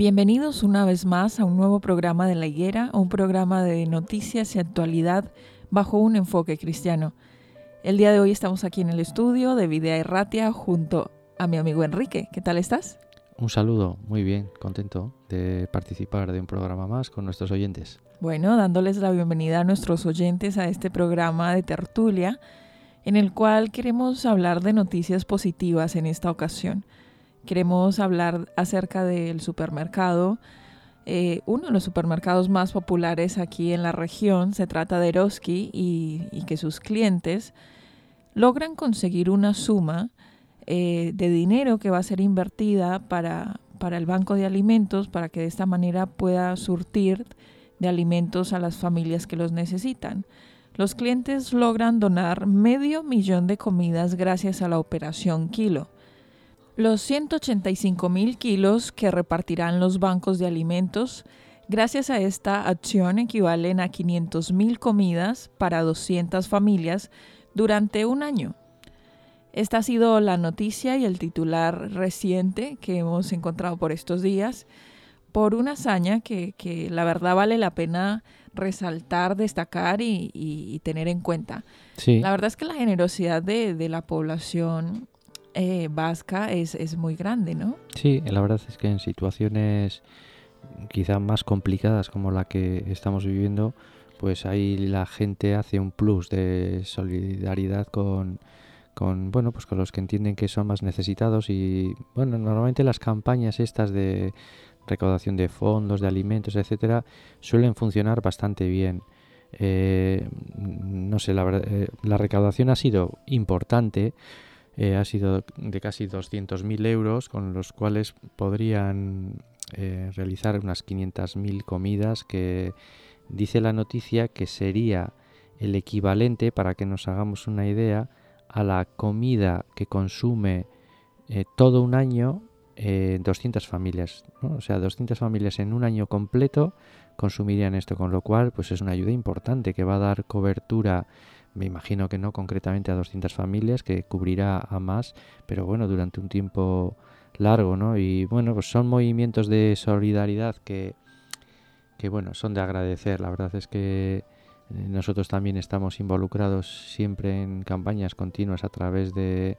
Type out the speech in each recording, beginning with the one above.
Bienvenidos una vez más a un nuevo programa de La Higuera, un programa de noticias y actualidad bajo un enfoque cristiano. El día de hoy estamos aquí en el estudio de Videa Erratia junto a mi amigo Enrique. ¿Qué tal estás? Un saludo, muy bien, contento de participar de un programa más con nuestros oyentes. Bueno, dándoles la bienvenida a nuestros oyentes a este programa de tertulia en el cual queremos hablar de noticias positivas en esta ocasión. Queremos hablar acerca del supermercado, eh, uno de los supermercados más populares aquí en la región. Se trata de Eroski y, que sus clientes logran conseguir una suma eh, de dinero que va a ser invertida para, para el banco de alimentos para que de esta manera pueda surtir de alimentos a las familias que los necesitan. Los clientes logran donar medio millón de comidas gracias a la operación Kilo. Los 185 mil kilos que repartirán los bancos de alimentos gracias a esta acción equivalen a 500 mil comidas para 200 familias durante un año. Esta ha sido la noticia y el titular reciente que hemos encontrado por estos días por una hazaña que, la verdad vale la pena resaltar, destacar y, tener en cuenta. La verdad es que la generosidad de, de la población eh, vasca es, es muy grande, ¿no? Sí, la verdad es que en situaciones quizá más complicadas como la que estamos viviendo, pues ahí la gente hace un plus de solidaridad con, con bueno pues con los que entienden que son más necesitados y bueno normalmente las campañas estas de recaudación de fondos de alimentos etcétera suelen funcionar bastante bien eh, no sé la, eh, la recaudación ha sido importante eh, ha sido de casi 200.000 euros, con los cuales podrían eh, realizar unas 500.000 comidas que dice la noticia que sería el equivalente, para que nos hagamos una idea, a la comida que consume eh, todo un año 200 familias. O sea, 200 familias en un año completo consumirían esto, con lo cual pues es una ayuda importante que va a dar cobertura me imagino que no concretamente a 200 familias, que cubrirá a más, pero bueno, durante un tiempo largo, ¿no? Y bueno, pues son movimientos de solidaridad que, que bueno, son de agradecer. La verdad es que eh, nosotros también estamos involucrados siempre en campañas continuas a través de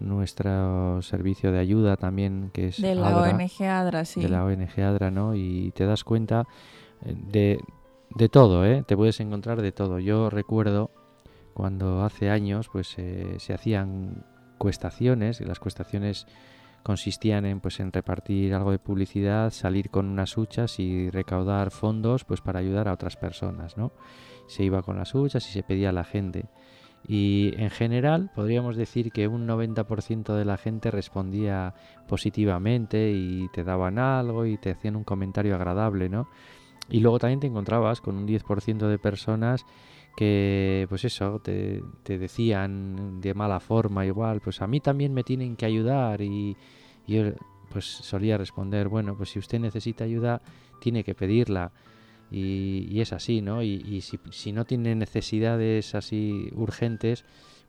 nuestro servicio de ayuda también que es de la ONG Adra, sí. De la ONG Adra, ¿no? Y te das cuenta eh, de, de todo, ¿eh? Te puedes encontrar de todo. Yo recuerdo cuando hace años pues eh, se hacían cuestaciones y las cuestaciones consistían en pues en repartir algo de publicidad, salir con unas huchas y recaudar fondos pues para ayudar a otras personas, ¿no? Se iba con las huchas y se pedía a la gente. Y en general podríamos decir que un 90% de la gente respondía positivamente y te daban algo y te hacían un comentario agradable, ¿no? Y luego también te encontrabas con un 10% de personas que pues eso, te, te, decían de mala forma igual, pues a mí también me tienen que ayudar y, yo pues solía responder, bueno, pues si usted necesita ayuda, tiene que pedirla. Y, y es así, ¿no? Y, y si, si, no tiene necesidades así urgentes,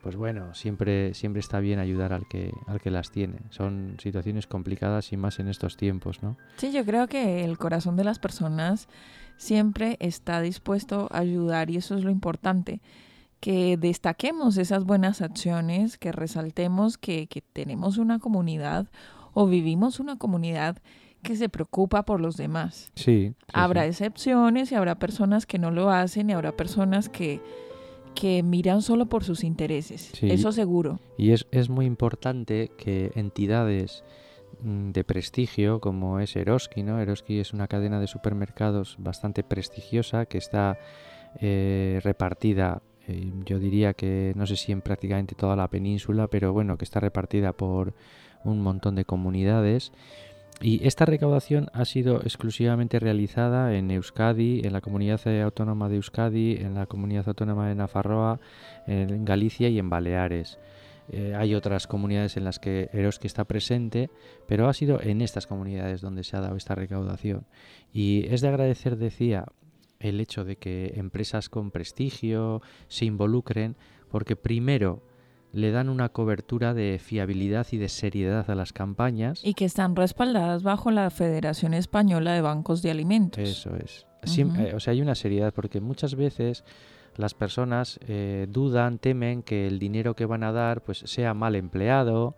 pues bueno, siempre, siempre está bien ayudar al que, al que las tiene. Son situaciones complicadas y más en estos tiempos, ¿no? Sí, yo creo que el corazón de las personas siempre está dispuesto a ayudar y eso es lo importante, que destaquemos esas buenas acciones, que resaltemos que, que tenemos una comunidad o vivimos una comunidad que se preocupa por los demás. Sí. habrá excepciones y habrá personas que no lo hacen y habrá personas que, que miran solo por sus intereses. Eso seguro. Y es, es muy importante que entidades de prestigio como es Eroski, ¿no? Eroski es una cadena de supermercados bastante prestigiosa que está eh, repartida, eh, yo diría que no sé si en prácticamente toda la península, pero bueno, que está repartida por un montón de comunidades. Y esta recaudación ha sido exclusivamente realizada en Euskadi, en la comunidad autónoma de Euskadi, en la comunidad autónoma de Nafarroa, en Galicia y en Baleares. Eh, hay otras comunidades en las que Eroski está presente, pero ha sido en estas comunidades donde se ha dado esta recaudación. Y es de agradecer, decía, el hecho de que empresas con prestigio se involucren, porque primero le dan una cobertura de fiabilidad y de seriedad a las campañas. Y que están respaldadas bajo la Federación Española de Bancos de Alimentos. Eso es. Eh, o sea, hay una seriedad, porque muchas veces las personas eh, dudan, temen que el dinero que van a dar pues sea mal empleado,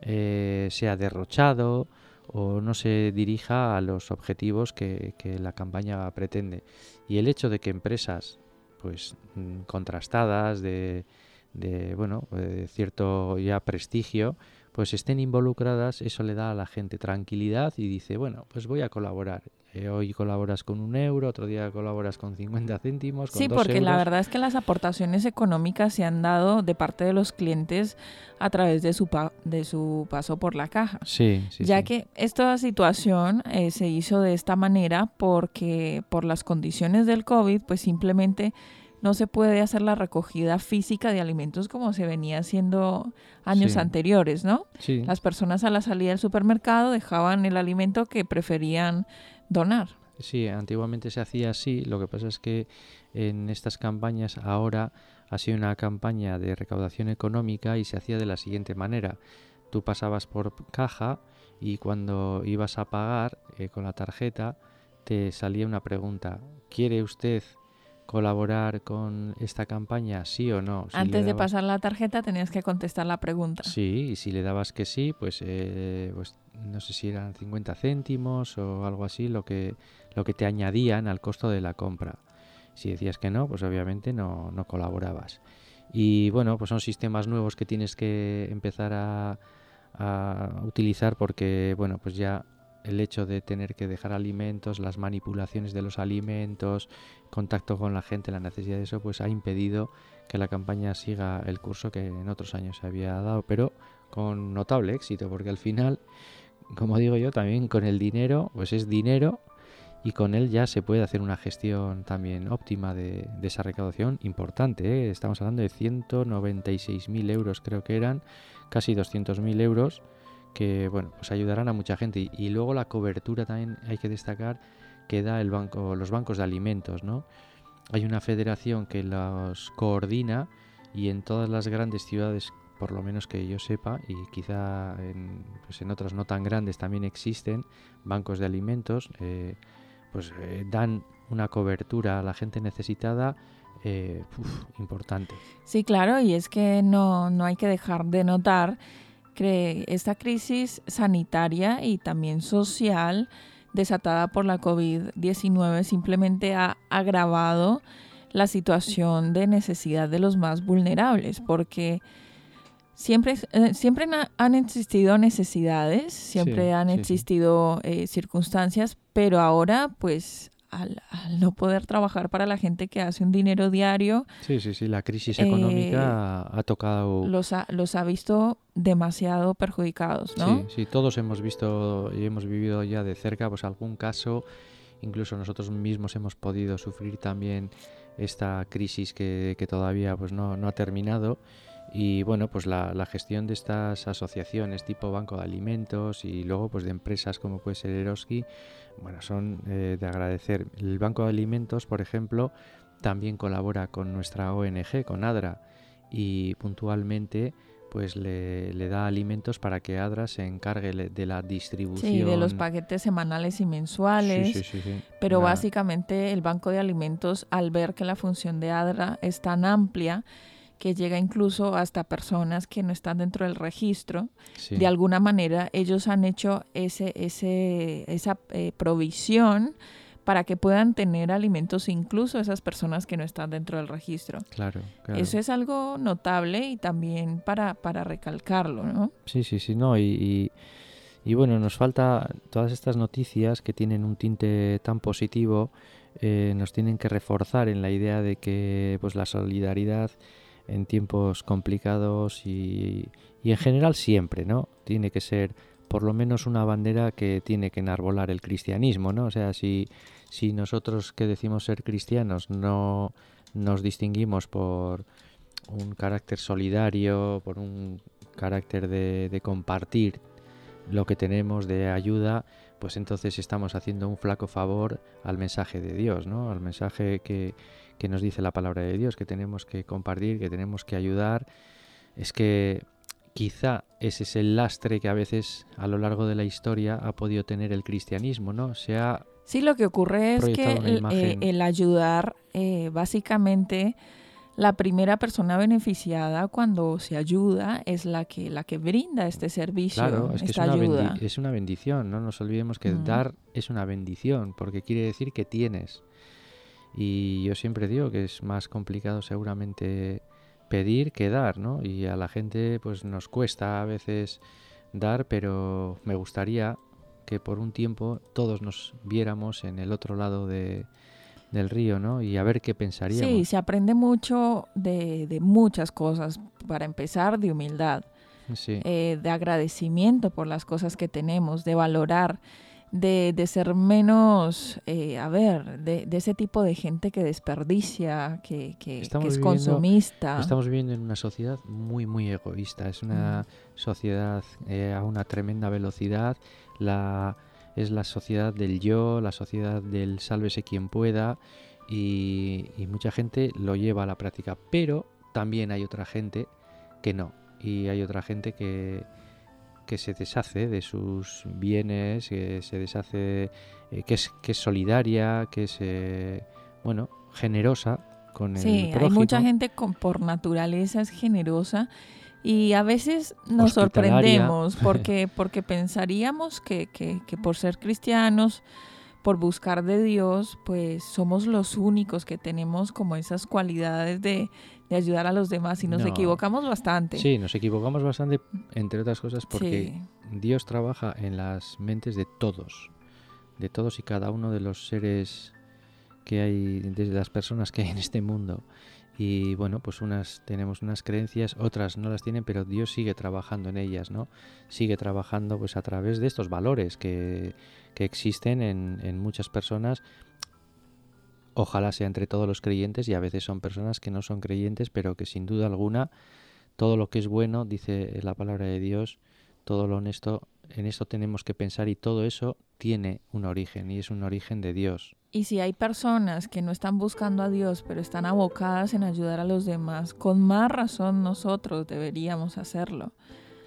eh, sea derrochado o no se dirija a los objetivos que, la campaña pretende. Y el hecho de que empresas pues mm, contrastadas de, de bueno de cierto ya prestigio pues estén involucradas eso le da a la gente tranquilidad y dice bueno pues voy a colaborar eh, hoy colaboras con un euro, otro día colaboras con 50 céntimos. sí, porque la verdad es que las aportaciones económicas se han dado de parte de los clientes a través de su, de su paso por la caja. Sí, sí Ya que esta situación eh, se hizo de esta manera porque por las condiciones del COVID, pues simplemente no se puede hacer la recogida física de alimentos como se venía haciendo años anteriores, ¿no? Sí. Las personas a la salida del supermercado dejaban el alimento que preferían donar. Sí, antiguamente se hacía así, lo que pasa es que en estas campañas ahora ha sido una campaña de recaudación económica y se hacía de la siguiente manera. Tú pasabas por caja y cuando ibas a pagar eh, con la tarjeta te salía una pregunta. ¿Quiere usted colaborar con esta campaña, sí o no. Antes de pasar la tarjeta tenías que contestar la pregunta. Sí, y si le dabas que sí, pues, eh, pues no sé si eran 50 céntimos o algo así lo que, lo que te añadían al costo de la compra. Si decías que no, pues obviamente no, no colaborabas. Y bueno, pues son sistemas nuevos que tienes que empezar a, a utilizar porque, bueno, pues ya el hecho de tener que dejar alimentos, las manipulaciones de los alimentos, contacto con la gente, la necesidad de eso, pues ha impedido que la campaña siga el curso que en otros años se había dado, pero con notable éxito, porque al final, como digo yo, también con el dinero, pues es dinero y con él ya se puede hacer una gestión también óptima de, esa recaudación importante. ¿eh? Estamos hablando de 196.000 euros, creo que eran, casi 200.000 euros que bueno, pues ayudarán a mucha gente. Y, luego la cobertura también hay que destacar que da el banco, los bancos de alimentos, ¿no? Hay una federación que los coordina y en todas las grandes ciudades, por lo menos que yo sepa, y quizá en, pues en otras no tan grandes también existen bancos de alimentos, eh, pues eh, dan una cobertura a la gente necesitada eh, importante. Sí, claro, y es que no, no hay que dejar de notar que esta crisis sanitaria y también social desatada por la COVID-19 simplemente ha agravado la situación de necesidad de los más vulnerables, porque siempre, eh, siempre han existido necesidades, siempre han existido eh, circunstancias, pero ahora pues al, no poder trabajar para la gente que hace un dinero diario. Sí, sí, sí, la crisis económica eh, ha tocado... Los ha, los ha visto demasiado perjudicados, ¿no? Sí, sí, todos hemos visto y hemos vivido ya de cerca pues algún caso, incluso nosotros mismos hemos podido sufrir también esta crisis que, todavía pues no, no, ha terminado y bueno pues la, la, gestión de estas asociaciones tipo Banco de Alimentos y luego pues de empresas como puede ser Eroski bueno son de agradecer el Banco de Alimentos por ejemplo también colabora con nuestra ONG con ADRA y puntualmente pues le, da alimentos para que ADRA se encargue de la distribución. Sí, de los paquetes semanales y mensuales. Sí, sí, sí, pero básicamente el Banco de Alimentos, al ver que la función de ADRA es tan amplia, que llega incluso hasta personas que no están dentro del registro, de alguna manera ellos han hecho ese, ese, esa eh, provisión para que puedan tener alimentos incluso esas personas que no están dentro del registro. Claro, Eso es algo notable y también para, para recalcarlo, ¿no? Sí, sí, sí, no, y, y, bueno, nos falta todas estas noticias que tienen un tinte tan positivo, eh, nos tienen que reforzar en la idea de que pues la solidaridad en tiempos complicados y, y en general siempre, ¿no? Tiene que ser por lo menos una bandera que tiene que enarbolar el cristianismo, ¿no? O sea, si, si nosotros que decimos ser cristianos no nos distinguimos por un carácter solidario, por un carácter de, compartir lo que tenemos de ayuda, pues entonces estamos haciendo un flaco favor al mensaje de Dios, ¿no? Al mensaje que, que nos dice la palabra de Dios, que tenemos que compartir, que tenemos que ayudar. Es que quizá ese es el lastre que a veces a lo largo de la historia ha podido tener el cristianismo, ¿no? Se ha Sí, lo que ocurre es que eh, el, ayudar, eh, básicamente, la primera persona beneficiada cuando se ayuda es la que la que brinda este servicio, claro, es que es una, es una bendición, no nos olvidemos que dar es una bendición, porque quiere decir que tienes. Y yo siempre digo que es más complicado seguramente pedir que dar, ¿no? Y a la gente pues nos cuesta a veces dar, pero me gustaría que por un tiempo todos nos viéramos en el otro lado de, del río, ¿no? Y a ver qué pensaríamos. Sí, se aprende mucho de, de muchas cosas. Para empezar, de humildad, eh, de agradecimiento por las cosas que tenemos, de valorar de, de ser menos, eh, a ver, de, de, ese tipo de gente que desperdicia, que, que, es consumista. Estamos viviendo en una sociedad muy, muy egoísta. Es una sociedad eh, a una tremenda velocidad. La, es la sociedad del yo, la sociedad del sálvese quien pueda. Y, y mucha gente lo lleva a la práctica. Pero también hay otra gente que no. Y hay otra gente que, que se deshace de sus bienes, que se deshace, eh, que, es, que es solidaria, que es, eh, bueno, generosa con sí, el prójimo. hay mucha gente con, por naturaleza es generosa y a veces nos sorprendemos porque, porque pensaríamos que, que, que por ser cristianos por buscar de Dios, pues somos los únicos que tenemos como esas cualidades de, ayudar a los demás y nos equivocamos bastante. Sí, nos equivocamos bastante, entre otras cosas, porque Dios trabaja en las mentes de todos, de todos y cada uno de los seres que hay, desde las personas que hay en este mundo. Y bueno, pues unas tenemos unas creencias, otras no las tienen, pero Dios sigue trabajando en ellas, ¿no? Sigue trabajando pues a través de estos valores que que existen en, muchas personas. Ojalá sea entre todos los creyentes y a veces son personas que no son creyentes, pero que sin duda alguna todo lo que es bueno, dice la palabra de Dios, todo lo honesto, en esto tenemos que pensar y todo eso tiene un origen y es un origen de Dios. Y si hay personas que no están buscando a Dios, pero están abocadas en ayudar a los demás, con más razón nosotros deberíamos hacerlo.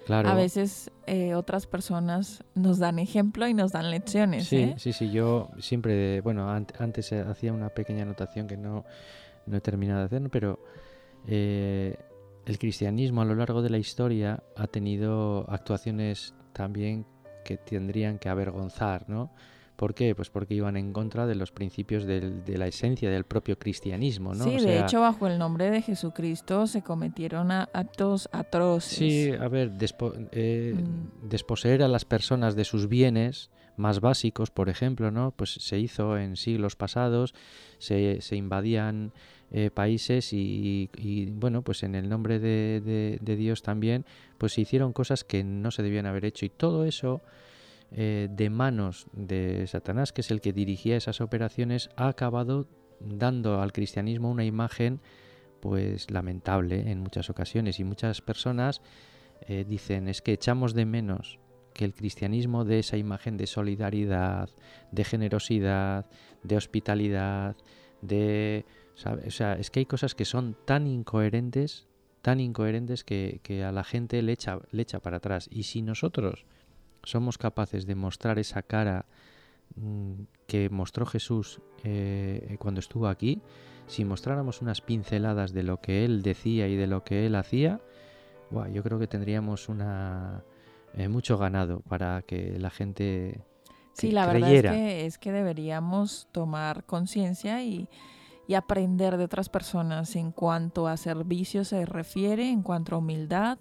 A veces eh, otras personas nos dan ejemplo y nos dan lecciones. Sí, ¿eh? sí, sí. Yo siempre, bueno, antes hacía una pequeña anotación que no, no he terminado de hacer, pero eh, el cristianismo a lo largo de la historia ha tenido actuaciones también que tendrían que avergonzar, ¿no? ¿Por qué? Pues porque iban en contra de los principios de la esencia del propio cristianismo, ¿no? Sí, de hecho, bajo el nombre de Jesucristo se cometieron actos atroces. Sí, a ver, eh, mm. desposeer a las personas de sus bienes más básicos, por ejemplo, ¿no? Pues se hizo en siglos pasados, se, invadían eh, países y, bueno, pues en el nombre de, de Dios también, pues se hicieron cosas que no se debían haber hecho y todo eso eh, de manos de Satanás, que es el que dirigía esas operaciones, ha acabado dando al cristianismo una imagen pues lamentable en muchas ocasiones y muchas personas eh, dicen es que echamos de menos que el cristianismo dé esa imagen de solidaridad, de generosidad, de hospitalidad, de... O sea, es que hay cosas que son tan incoherentes, tan incoherentes que, a la gente le echa, le echa para atrás. Y si nosotros somos capaces de mostrar esa cara mm, que mostró Jesús eh, cuando estuvo aquí, si mostráramos unas pinceladas de lo que él decía y de lo que él hacía, yo creo que tendríamos una eh, mucho ganado para que la gente Sí, la verdad es que, es que deberíamos tomar conciencia y, y, aprender de otras personas en cuanto a servicio se refiere, en cuanto a humildad,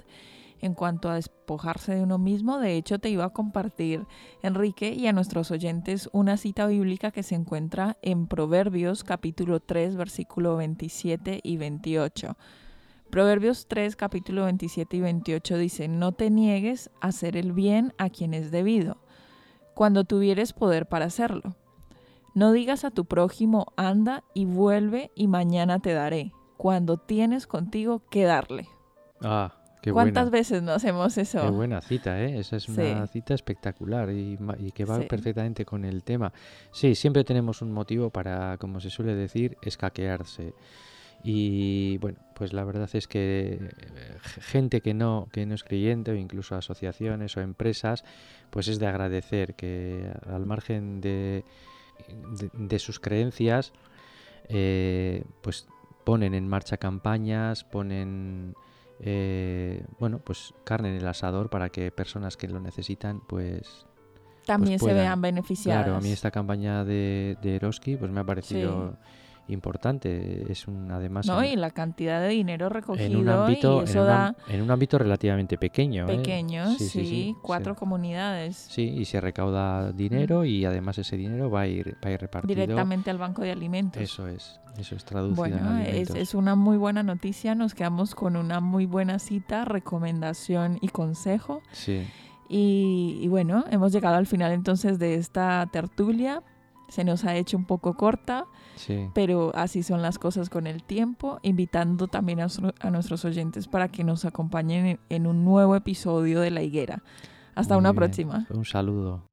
en cuanto a despojarse de uno mismo. De hecho, te iba a compartir, Enrique, y a nuestros oyentes una cita bíblica que se encuentra en Proverbios capítulo 3, versículo 27 y 28 Proverbios 3, capítulo 27 y 28 dice, no te niegues a hacer el bien a quien es debido, cuando tuvieres poder para hacerlo. No digas a tu prójimo, anda y vuelve y mañana te daré, cuando tienes contigo que darle. Ah, qué ¿Cuántas veces no hacemos eso? Qué buena cita, ¿eh? Esa es una cita espectacular y, que va perfectamente con el tema. Sí, siempre tenemos un motivo para, como se suele decir, escaquearse. Y bueno, pues la verdad es que eh, gente que no, que no es creyente o incluso asociaciones o empresas, pues es de agradecer que al margen de, de, sus creencias, eh, pues ponen en marcha campañas, ponen eh, bueno, pues carne en el asador para que personas que lo necesitan, pues también pues se vean beneficiadas. Claro, a mí esta campaña de, de Eroski, pues me ha parecido importante. Es un además. No, y la cantidad de dinero recogido en un ámbito, en un, ámbito relativamente pequeño. ¿eh? Pequeño, sí, cuatro comunidades. Sí, y se recauda dinero y además ese dinero va a ir, va a ir repartido. Directamente al Banco de Alimentos. Eso es, eso es traducido. Bueno, es, es una muy buena noticia. Nos quedamos con una muy buena cita, recomendación y consejo. Sí. Y, y bueno, hemos llegado al final entonces de esta tertulia. Se nos ha hecho un poco corta. Pero así son las cosas con el tiempo, invitando también a, nuestros oyentes para que nos acompañen en, un nuevo episodio de La Higuera. Hasta una próxima. Un saludo.